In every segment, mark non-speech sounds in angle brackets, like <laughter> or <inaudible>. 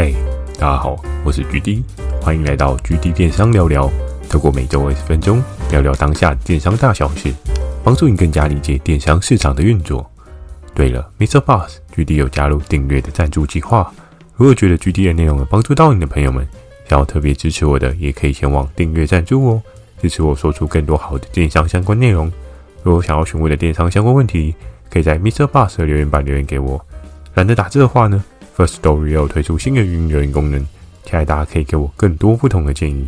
嗨，大家好，我是 GD，欢迎来到 GD 电商聊聊。透过每周二十分钟聊聊当下电商大小事，帮助你更加理解电商市场的运作。对了，Mr. Boss，GD 有加入订阅的赞助计划。如果觉得 GD 的内容有帮助到你的朋友们，想要特别支持我的，也可以前往订阅赞助哦，支持我说出更多好的电商相关内容。如果想要询问的电商相关问题，可以在 Mr. Boss 留言板留言给我。懒得打字的话呢 First Story 又推出新的语音留言功能，期待大家可以给我更多不同的建议。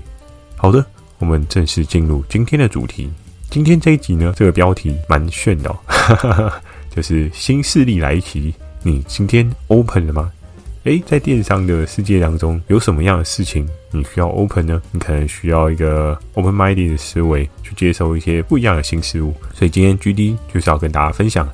好的，我们正式进入今天的主题。今天这一集呢，这个标题蛮炫的哦，<laughs> 就是新势力来袭。你今天 open 了吗？诶，在电商的世界当中，有什么样的事情你需要 open 呢？你可能需要一个 open-minded 的思维去接受一些不一样的新事物。所以今天 GD 就是要跟大家分享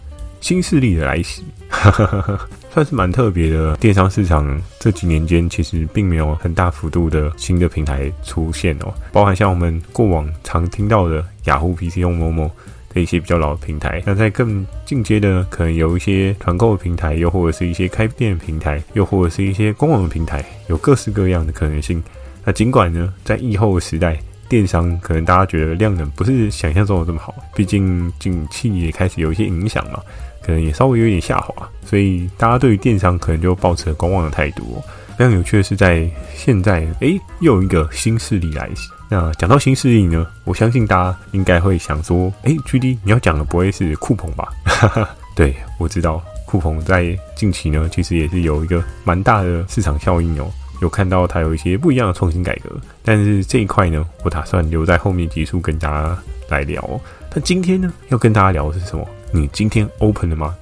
新势力的来袭。<laughs> 算是蛮特别的，电商市场这几年间其实并没有很大幅度的新的平台出现哦，包含像我们过往常听到的雅虎 PC 用 Momo 的一些比较老的平台，那在更进阶的可能有一些团购的平台，又或者是一些开店的平台，又或者是一些官网的平台，有各式各样的可能性。那尽管呢，在疫后的时代，电商可能大家觉得量能不是想象中的这么好，毕竟景气也开始有一些影响嘛。可能也稍微有点下滑，所以大家对于电商可能就抱持了观望的态度哦。非常有趣的是，在现在，诶，又有一个新势力来袭。那讲到新势力呢，我相信大家应该会想说，诶，GD，你要讲的不会是酷澎吧？<laughs> 对，我知道酷澎在近期呢，其实也是有一个蛮大的市场效应哦。有看到它有一些不一样的创新改革，但是这一块呢，我打算留在后面集数跟大家来聊。那今天呢，要跟大家聊的是什么？你今天 open 了吗？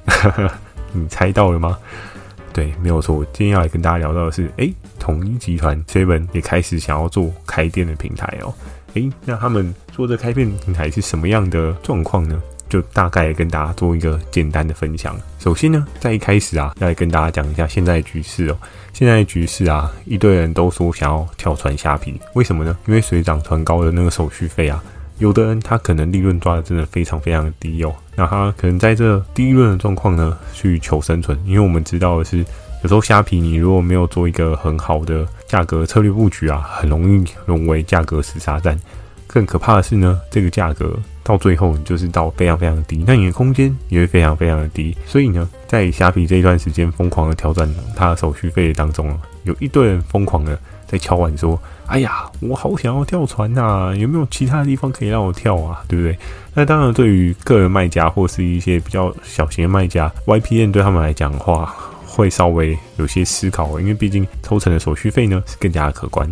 <laughs> 你猜到了吗？对，没有错。今天要来跟大家聊到的是，诶，统一集团 Seven 也开始想要做开店的平台哦。诶，那他们做的开店平台是什么样的状况呢？就大概跟大家做一个简单的分享。首先呢，在一开始啊，要来跟大家讲一下现在的局势哦。现在的局势啊，一堆人都说想要跳船虾皮，为什么呢？因为水涨船高的那个手续费啊。有的人他可能利润抓的真的非常非常的低哦，那他可能在这低利润的状况呢去求生存，因为我们知道的是，有时候虾皮你如果没有做一个很好的价格策略布局啊，很容易沦为价格死杀战。更可怕的是呢，这个价格到最后你就是到非常非常低，那你的空间也会非常非常的低。所以呢，在虾皮这一段时间疯狂的挑战它的手续费当中啊，有一堆人疯狂的在敲碗说。哎呀，我好想要跳船呐！有没有其他的地方可以让我跳啊？对不对？那当然，对于个人卖家或是一些比较小型的卖家，YPN 对他们来讲的话，会稍微有些思考，因为毕竟抽成的手续费呢是更加的可观，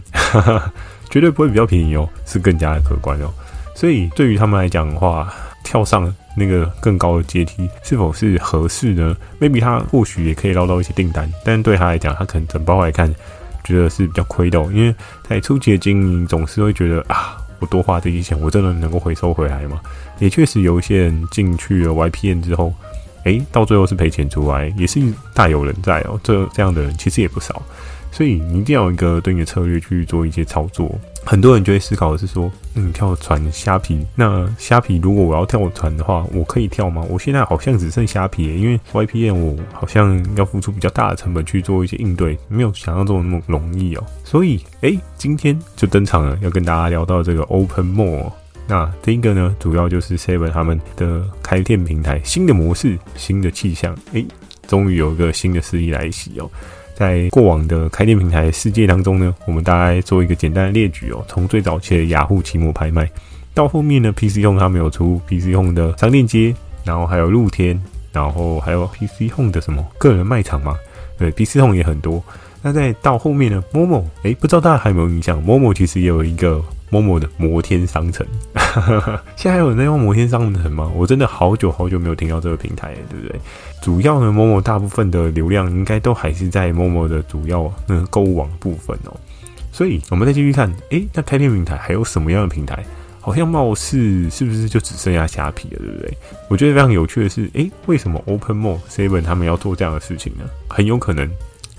<laughs> 绝对不会比较便宜哦，是更加的可观哦。所以对于他们来讲的话，跳上那个更高的阶梯是否是合适呢？Maybe 他或许也可以捞到一些订单，但对他来讲，他可能整包来看。觉得是比较亏的哦，因为在初级的经营总是会觉得啊，我多花这些钱，我真的能够回收回来吗？也确实有一些人进去了 YPN 之后，诶，到最后是赔钱出来，也是大有人在哦。这这样的人其实也不少，所以你一定要有一个对应的策略去做一些操作。很多人就会思考的是说，嗯，跳船虾皮，那虾皮如果我要跳船的话，我可以跳吗？我现在好像只剩虾皮，因为 YPN 我好像要付出比较大的成本去做一些应对，没有想象中那么容易哦。所以，诶，今天就登场了，要跟大家聊到这个 Open More。那第一个呢，主要就是 Seven 他们的开店平台新的模式、新的气象，诶，终于有一个新的势力来袭哦。在过往的开店平台世界当中呢，我们大概做一个简单的列举哦。从最早期的雅虎奇摩拍卖，到后面呢，PC Home 它没有出 PC Home 的商店街，然后还有露天，然后还有 PC Home 的什么个人卖场嘛。对，PC Home 也很多。那再到后面呢，Momo，诶，不知道大家还有没有印象？Momo 其实也有一个 Momo 的摩天商城。<laughs> 现在还有人在用摩天商城吗？我真的好久好久没有听到这个平台了，对不对？主要呢，Momo 大部分的流量应该都还是在 Momo 的主要那个购物网部分哦。所以，我们再继续看，诶，那开店平台还有什么样的平台？好像貌似是不是就只剩下虾皮了，对不对？我觉得非常有趣的是，诶，为什么 Open Mall Seven 他们要做这样的事情呢？很有可能。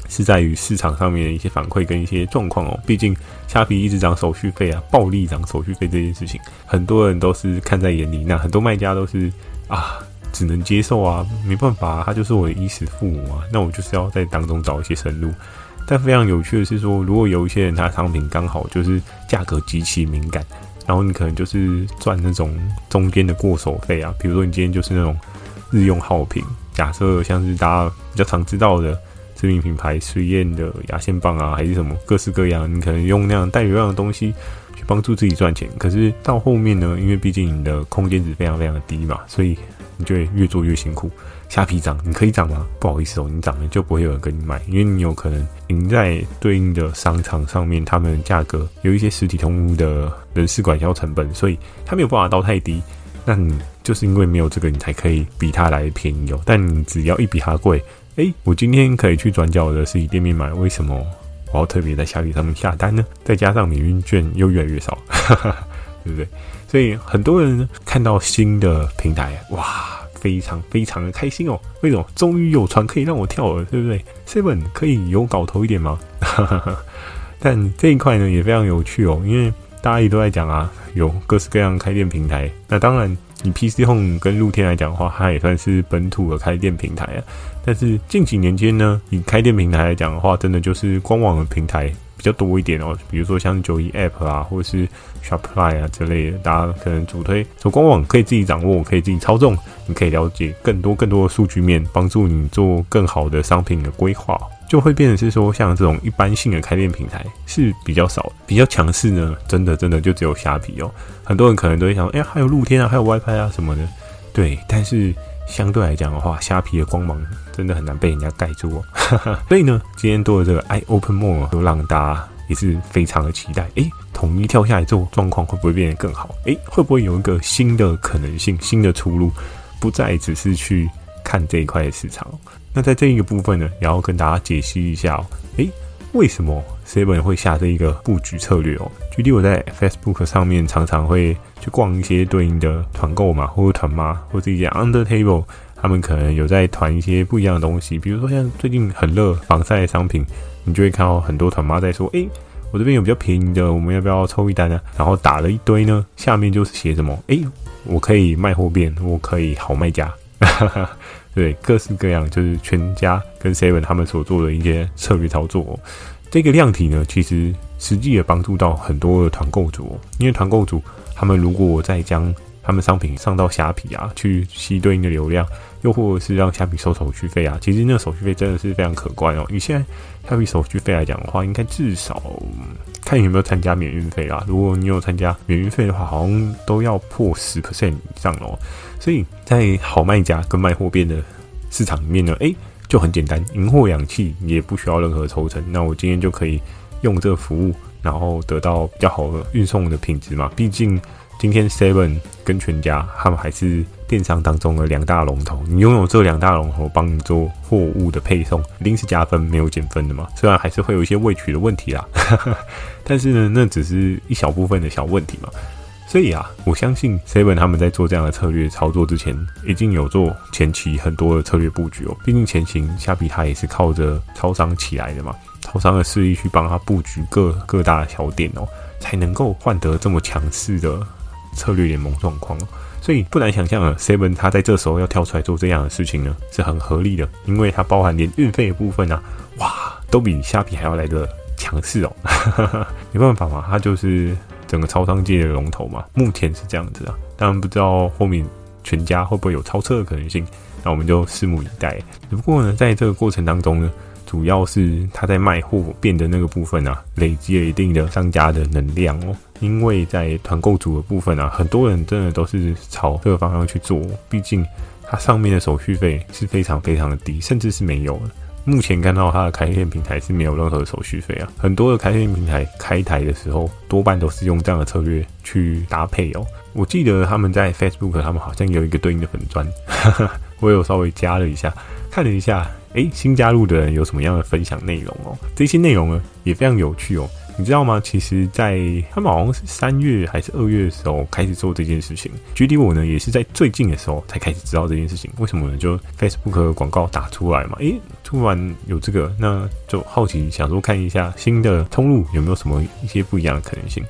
是在于市场上面的一些反馈跟一些状况哦，毕竟虾皮一直涨手续费啊，暴力涨手续费这件事情，很多人都是看在眼里，那很多卖家都是啊，只能接受啊，没办法，他就是我的衣食父母啊，那我就是要在当中找一些生路。但非常有趣的是说，如果有一些人他商品刚好就是价格极其敏感，然后你可能就是赚那种中间的过手费啊，比如说你今天就是那种日用耗品，假设像是大家比较常知道的知名品牌实验的牙线棒啊，还是什么各式各样，你可能用那样带流量的东西去帮助自己赚钱，可是到后面呢，因为毕竟你的空间值非常非常的低嘛，所以你就会越做越辛苦。虾皮涨，你可以涨吗？不好意思哦，你涨了就不会有人跟你买，因为你有可能赢在对应的商场上面，他们价格有一些实体通的人事管销成本，所以他没有办法到太低。那你就是因为没有这个，你才可以比他来便宜哦。但你只要一比他贵，诶，我今天可以去转角的实体店面买，为什么我要特别在虾皮上面下单呢？再加上免运券又越来越少，哈 <laughs> 哈对不对？所以很多人看到新的平台，哇！非常非常的开心哦！为什么？终于有船可以让我跳了，对不对？Seven 可以有搞头一点吗？哈哈哈但这一块呢也非常有趣哦，因为大家也都在讲啊，有各式各样开店平台。那当然，以 PC Home 跟露天来讲的话，它也算是本土的开店平台啊。但是近几年间呢，以开店平台来讲的话，真的就是官网的平台。比较多一点哦，比如说像九一 App 啊，或者是 Shopify 啊之类的，大家可能主推走官网，可以自己掌握，可以自己操纵，你可以了解更多更多的数据面，帮助你做更好的商品的规划，就会变成是说，像这种一般性的开店平台是比较少，比较强势呢，真的真的就只有虾皮哦。很多人可能都会想，哎、欸，还有露天啊，还有 WiFi 啊什么的，对，但是。相对来讲的话，虾皮的光芒真的很难被人家盖住哦。<laughs> 所以呢，今天多了这个 iOpen Mall，就让大家也是非常的期待。诶，统一跳下来之后，状况会不会变得更好？诶，会不会有一个新的可能性、新的出路？不再只是去看这一块的市场。那在这一个部分呢，也要跟大家解析一下哦。诶，为什么 Seven 会下这一个布局策略哦？举例我在 Facebook 上面常常会。去逛一些对应的团购嘛，或者团妈，或者一些 Under Table，他们可能有在团一些不一样的东西。比如说像最近很热防晒的商品，你就会看到很多团妈在说：“诶，我这边有比较便宜的，我们要不要抽一单呢？”然后打了一堆呢，下面就是写什么：“诶，我可以卖货变，我可以好卖家。”对，各式各样，就是全家跟 Seven 他们所做的一些策略操作。这个量体呢，其实实际也帮助到很多的团购主，因为团购主。他们如果再将他们商品上到虾皮啊，去吸对应的流量，又或者是让虾皮收手续费啊，其实那个手续费真的是非常可观哦。以现在虾皮手续费来讲的话，应该至少看你有没有参加免运费啦。如果你有参加免运费的话，好像都要破十 percent 以上哦。所以在好卖家跟卖货变的市场里面呢，诶，就很简单，赢货两訖，也不需要任何抽成。那我今天就可以用这个服务。然后得到比较好的运送的品质嘛，毕竟今天 Seven 跟全家他们还是电商当中的两大龙头，你拥有这两大龙头帮你做货物的配送，一定是加分没有减分的嘛。虽然还是会有一些未取的问题啦，<laughs> 但是呢，那只是一小部分的小问题嘛。所以啊，我相信 Seven 他们在做这样的策略操作之前，已经有做前期很多的策略布局哦。毕竟前期虾皮它也是靠着超商起来的嘛。超商的势力去帮他布局各各大的小店哦，才能够换得这么强势的策略联盟状况。所以不难想象啊，Seven 他在这时候要跳出来做这样的事情呢，是很合理的，因为它包含连运费的部分啊，哇，都比虾皮还要来得强势哦。<laughs> 没办法嘛，它就是整个超商界的龙头嘛，目前是这样子啊。当然不知道后面全家会不会有超车的可能性，那我们就拭目以待。只不过呢，在这个过程当中呢。主要是他在卖货变的那个部分啊，累积了一定的商家的能量哦。因为在团购组的部分啊，很多人真的都是朝这个方向去做，毕竟它上面的手续费是非常非常的低，甚至是没有的。目前看到它的开店平台是没有任何手续费啊。很多的开店平台开台的时候，多半都是用这样的策略去搭配哦。我记得他们在 Facebook，他们好像有一个对应的粉砖，<laughs> 我有稍微加了一下，看了一下。诶，新加入的人有什么样的分享内容哦？这些内容呢也非常有趣哦。你知道吗？其实，在他们好像是三月还是二月的时候开始做这件事情。距离我呢也是在最近的时候才开始知道这件事情。为什么呢？就 Facebook 广告打出来嘛，诶，突然有这个，那就好奇想说看一下新的通路有没有什么一些不一样的可能性。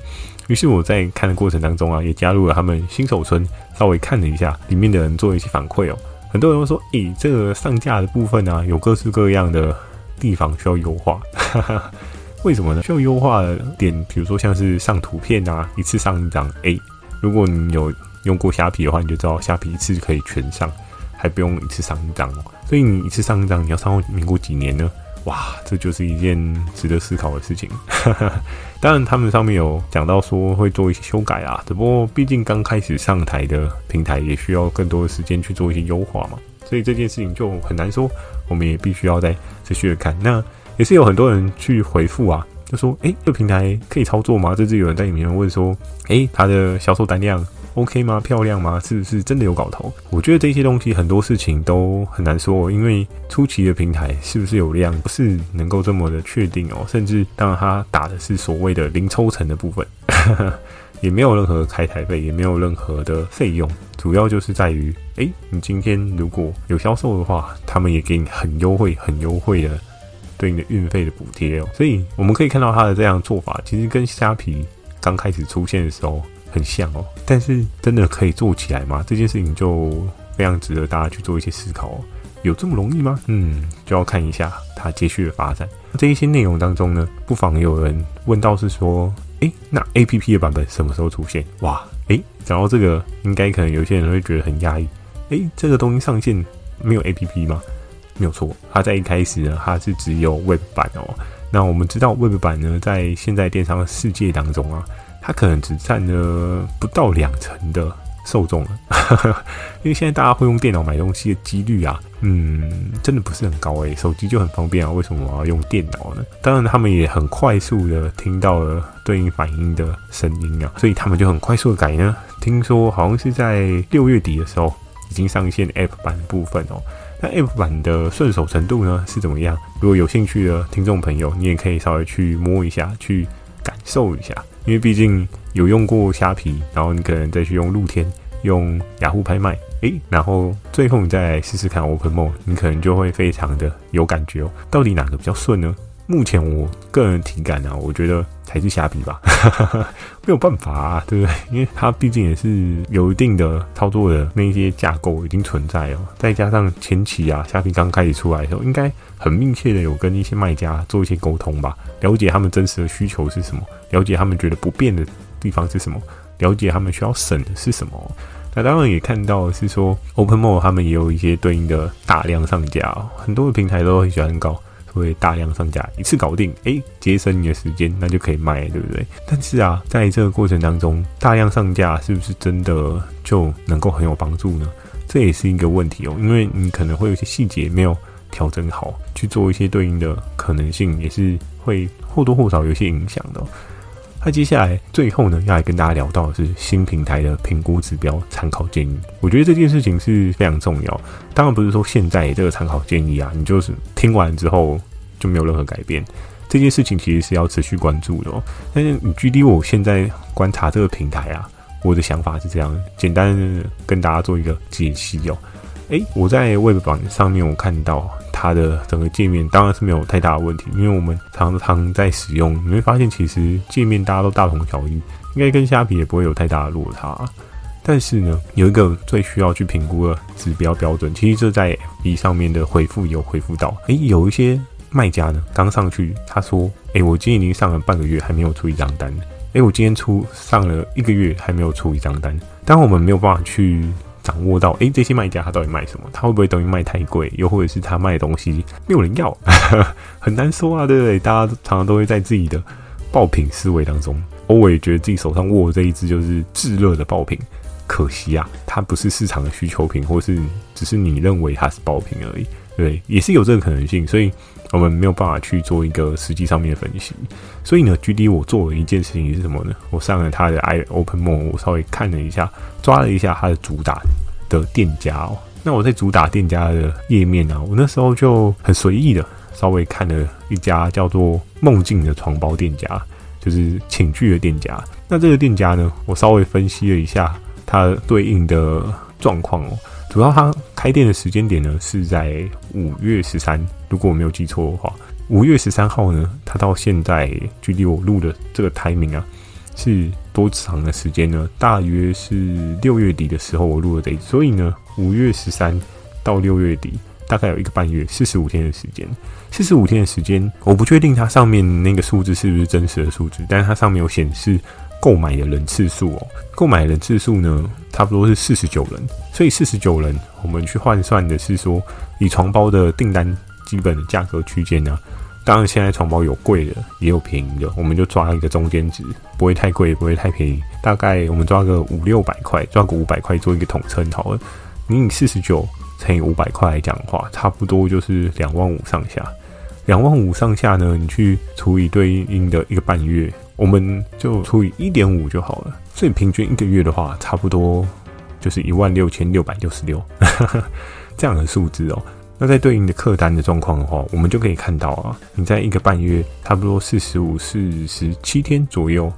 于是我在看的过程当中啊，也加入了他们新手村，稍微看了一下里面的人做一些反馈哦。很多人会说：“诶、这个上架的部分啊，有各式各样的地方需要优化。<laughs> 为什么呢？需要优化的点，比如说像是上图片啊，一次上一张。诶，如果你有用过虾皮的话，你就知道虾皮一次可以全上，还不用一次上一张哦。所以你一次上一张，你要上到民国几年呢？哇，这就是一件值得思考的事情。<laughs> 当然，他们上面有讲到说会做一些修改啊，只不过毕竟刚开始上台的平台，也需要更多的时间去做一些优化嘛。所以这件事情就很难说，我们也必须要再持续的看。那也是有很多人去回复啊，就说：“诶，这个平台可以操作吗？”甚至有人在里面问说：“诶，它的销售单量。” OK 吗？漂亮吗？是不是真的有搞头？我觉得这些东西很多事情都很难说，因为初期的平台是不是有量，不是能够这么的确定哦。甚至当然，它打的是所谓的零抽成的部分，<laughs> 也没有任何开台费，也没有任何的费用，主要就是在于，诶，你今天如果有销售的话，他们也给你很优惠、很优惠的对应的运费的补贴哦。所以我们可以看到它的这样做法，其实跟虾皮刚开始出现的时候。很像哦，但是真的可以做起来吗？这件事情就非常值得大家去做一些思考哦。有这么容易吗？嗯，就要看一下它接续的发展。这一些内容当中呢，不妨有人问到是说，诶，那 APP 的版本什么时候出现？哇，诶，讲到这个，应该可能有些人会觉得很压抑。诶，这个东西上线没有 APP 吗？没有错，它在一开始呢，它是只有 Web 版哦。那我们知道 Web 版呢，在现在电商的世界当中啊。它可能只占了不到两成的受众了，<laughs> 因为现在大家会用电脑买东西的几率啊，嗯，真的不是很高诶。手机就很方便啊，为什么我要用电脑呢？当然，他们也很快速的听到了对应反应的声音啊，所以他们就很快速的改呢。听说好像是在六月底的时候已经上线 App 版的部分哦。那 App 版的顺手程度呢是怎么样？如果有兴趣的听众朋友，你也可以稍微去摸一下，去感受一下。因为毕竟有用过虾皮，然后你可能再去用露天、用雅虎拍卖，诶，然后最后你再试试看 OpenMall，你可能就会非常的有感觉哦。到底哪个比较顺呢？目前我个人体感啊，我觉得还是虾皮吧，<laughs> 没有办法啊，对不对？因为它毕竟也是有一定的操作的那些架构已经存在了，再加上前期啊，虾皮刚开始出来的时候，应该很密切的有跟一些卖家做一些沟通吧，了解他们真实的需求是什么，了解他们觉得不便的地方是什么，了解他们需要省的是什么。那当然也看到是说，OpenMall 他们也有一些对应的大量上架哦，很多的平台都很喜欢搞。会大量上架，一次搞定，诶，节省你的时间，那就可以卖，对不对？但是啊，在这个过程当中，大量上架是不是真的就能够很有帮助呢？这也是一个问题哦，因为你可能会有一些细节没有调整好，去做一些对应的可能性，也是会或多或少有些影响的。那接下来最后呢，要来跟大家聊到的是新平台的评估指标参考建议。我觉得这件事情是非常重要。当然不是说现在这个参考建议啊，你就是听完之后就没有任何改变。这件事情其实是要持续关注的哦。但是你距离我现在观察这个平台啊，我的想法是这样，简单跟大家做一个解析哦。诶，我在 Web 版上面我看到。它的整个界面当然是没有太大的问题，因为我们常常在使用，你会发现其实界面大家都大同小异，应该跟虾皮也不会有太大的落差。但是呢，有一个最需要去评估的指标标准，其实这在 FB 上面的回复有回复到，诶，有一些卖家呢刚上去，他说，诶，我今天已经上了半个月还没有出一张单，诶，我今天出上了一个月还没有出一张单，当我们没有办法去。掌握到，诶，这些卖家他到底卖什么？他会不会等于卖太贵？又或者是他卖的东西没有人要？<laughs> 很难说啊，对不对？大家常常都会在自己的爆品思维当中，偶尔觉得自己手上握的这一支就是炙热的爆品，可惜啊，它不是市场的需求品，或是只是你认为它是爆品而已，对，也是有这个可能性，所以。我们没有办法去做一个实际上面的分析，所以呢，GD 我做了一件事情是什么呢？我上了他的 i OpenMall，我稍微看了一下，抓了一下他的主打的店家哦。那我在主打店家的页面呢、啊，我那时候就很随意的稍微看了一家叫做梦境的床包店家，就是寝具的店家。那这个店家呢，我稍微分析了一下它对应的状况哦。主要它开店的时间点呢，是在五月十三，如果我没有记错的话，五月十三号呢，它到现在距离我录的这个 timing 啊，是多长的时间呢？大约是六月底的时候我录的这一，所以呢，五月十三到六月底大概有一个半月，四十五天的时间。四十五天的时间，我不确定它上面那个数字是不是真实的数字，但是它上面有显示购买的人次数哦。购买的人次数呢，差不多是四十九人。所以四十九人，我们去换算的是说，以床包的订单基本的价格区间呢。当然，现在床包有贵的，也有便宜的，我们就抓一个中间值，不会太贵，也不会太便宜。大概我们抓个五六百块，抓个五百块做一个统称好了。你以四十九乘以五百块来讲的话，差不多就是两万五上下。两万五上下呢，你去除以对应的一个半月，我们就除以一点五就好了。所以平均一个月的话，差不多就是一万六千六百六十六这样的数字哦。那在对应的客单的状况的话，我们就可以看到啊，你在一个半月，差不多四十五、四十七天左右，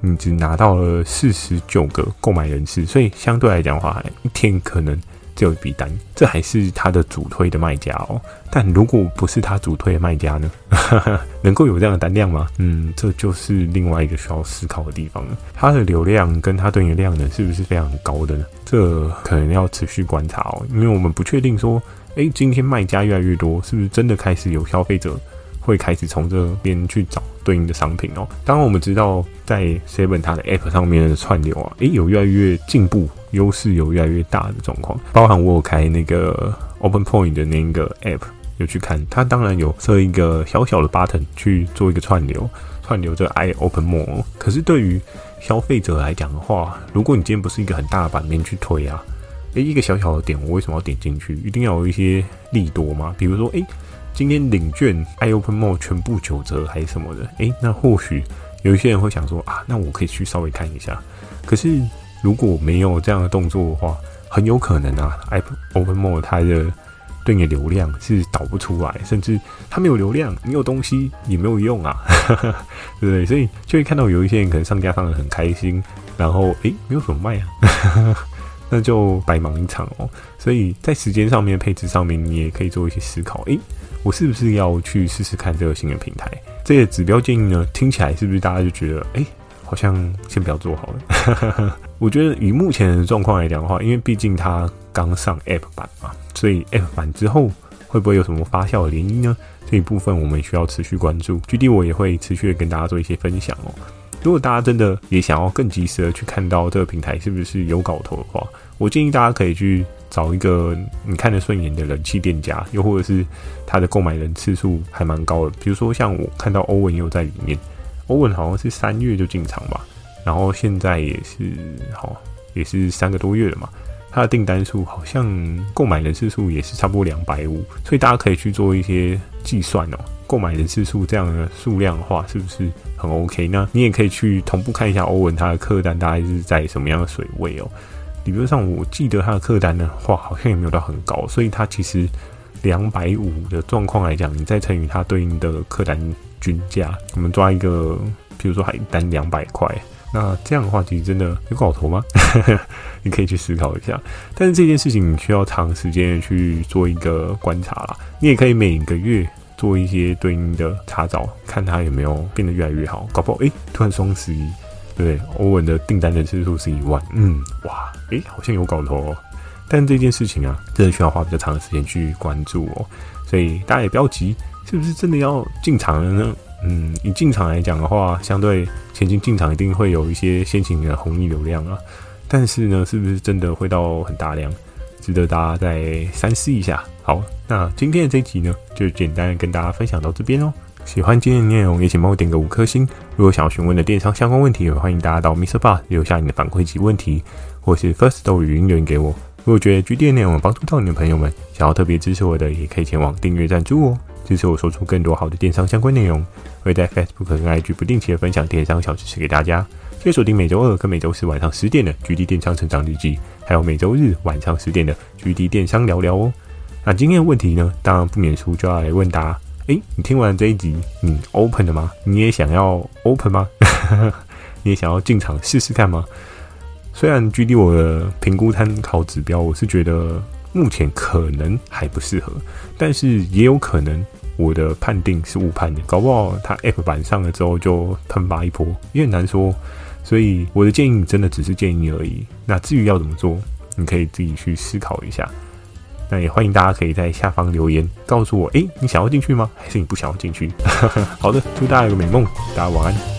你只拿到了四十九个购买人次，所以相对来讲的话，一天可能只有一笔单，这还是他的主推的卖家哦。但如果不是他主推的卖家呢，<laughs> 能够有这样的单量吗？嗯，这就是另外一个需要思考的地方了。它的流量跟它对应的量呢，是不是非常高的呢？这可能要持续观察哦，因为我们不确定说。诶，今天卖家越来越多，是不是真的开始有消费者会开始从这边去找对应的商品哦？当然，我们知道在 Seven 它的 App 上面的串流啊，诶，有越来越进步，优势有越来越大的状况。包含我有开那个 Open Point 的那个 App，有去看，它当然有设一个小小的 button 去做一个串流，串流这 I Open More。可是对于消费者来讲的话，如果你今天不是一个很大的版面去推啊。诶，一个小小的点，我为什么要点进去？一定要有一些利多吗？比如说，诶，今天领券 iOpenMall 全部九折还是什么的？诶，那或许有一些人会想说啊，那我可以去稍微看一下。可是如果没有这样的动作的话，很有可能啊，iOpenMall 它的对你的流量是导不出来，甚至它没有流量，你有东西也没有用啊，<laughs> 对不对？所以就会看到有一些人可能上架上的很开心，然后诶，没有什么卖啊。<laughs> 那就白忙一场哦，所以在时间上面配置上面，你也可以做一些思考。诶，我是不是要去试试看这个新的平台？这些指标建议呢，听起来是不是大家就觉得，诶，好像先不要做好了？<laughs> 我觉得以目前的状况来讲的话，因为毕竟它刚上 App 版嘛，所以 App 版之后会不会有什么发酵的涟漪呢？这一部分我们需要持续关注。GD 我也会持续的跟大家做一些分享哦。如果大家真的也想要更及时的去看到这个平台是不是有搞头的话，我建议大家可以去找一个你看得顺眼的人气店家，又或者是他的购买人次数还蛮高的。比如说像我看到欧文也有在里面，欧文好像是三月就进场吧，然后现在也是好也是三个多月了嘛，他的订单数好像购买人次数也是差不多两百五，所以大家可以去做一些计算哦。购买人次数这样的数量的话，是不是很 OK？那你也可以去同步看一下欧文他的客单大概是在什么样的水位哦。理论上，我记得他的客单的话，好像也没有到很高，所以他其实两百五的状况来讲，你再乘以他对应的客单均价，我们抓一个，比如说还单两百块，那这样的话，其实真的有搞头吗？<laughs> 你可以去思考一下。但是这件事情你需要长时间去做一个观察啦。你也可以每个月。做一些对应的查找，看它有没有变得越来越好。搞不好，诶、突然双十一，对，欧文的订单的次数是一万，嗯，哇，诶、好像有搞头哦。但这件事情啊，真的需要花比较长的时间去关注哦。所以大家也不要急，是不是真的要进场了呢？嗯，以进场来讲的话，相对前期进场一定会有一些先行的红利流量啊。但是呢，是不是真的会到很大量？值得大家再三思一下。好，那今天的这一集呢，就简单的跟大家分享到这边哦。喜欢今天的内容，也请帮我点个五颗星。如果想要询问的电商相关问题，也欢迎大家到 MixerBox 留下你的反馈及问题，或是 Firstory 语音留言给我。如果觉得 GD 内容帮助到你的朋友们，想要特别支持我的，也可以前往订阅赞助哦，支持我说出更多好的电商相关内容。会在 Facebook 和 IG 不定期的分享电商小知识给大家。记得锁定每周二跟每周四晚上十点的 GD 电商成长日记，还有每周日晚上十点的 GD 电商聊聊哦。那今天的问题呢，当然不免俗，就要来问答。诶，你听完这一集，你 open 了吗？你也想要 open 吗？<laughs> 你也想要进场试试看吗？虽然 GD 我的评估参考指标，我是觉得目前可能还不适合，但是也有可能我的判定是误判的，搞不好它 App 版上了之后就喷发一波，也很难说。所以我的建议真的只是建议而已。那至于要怎么做，你可以自己去思考一下。那也欢迎大家可以在下方留言告诉我，诶，你想要进去吗？还是你不想要进去？<laughs> 好的，祝大家有个美梦，大家晚安。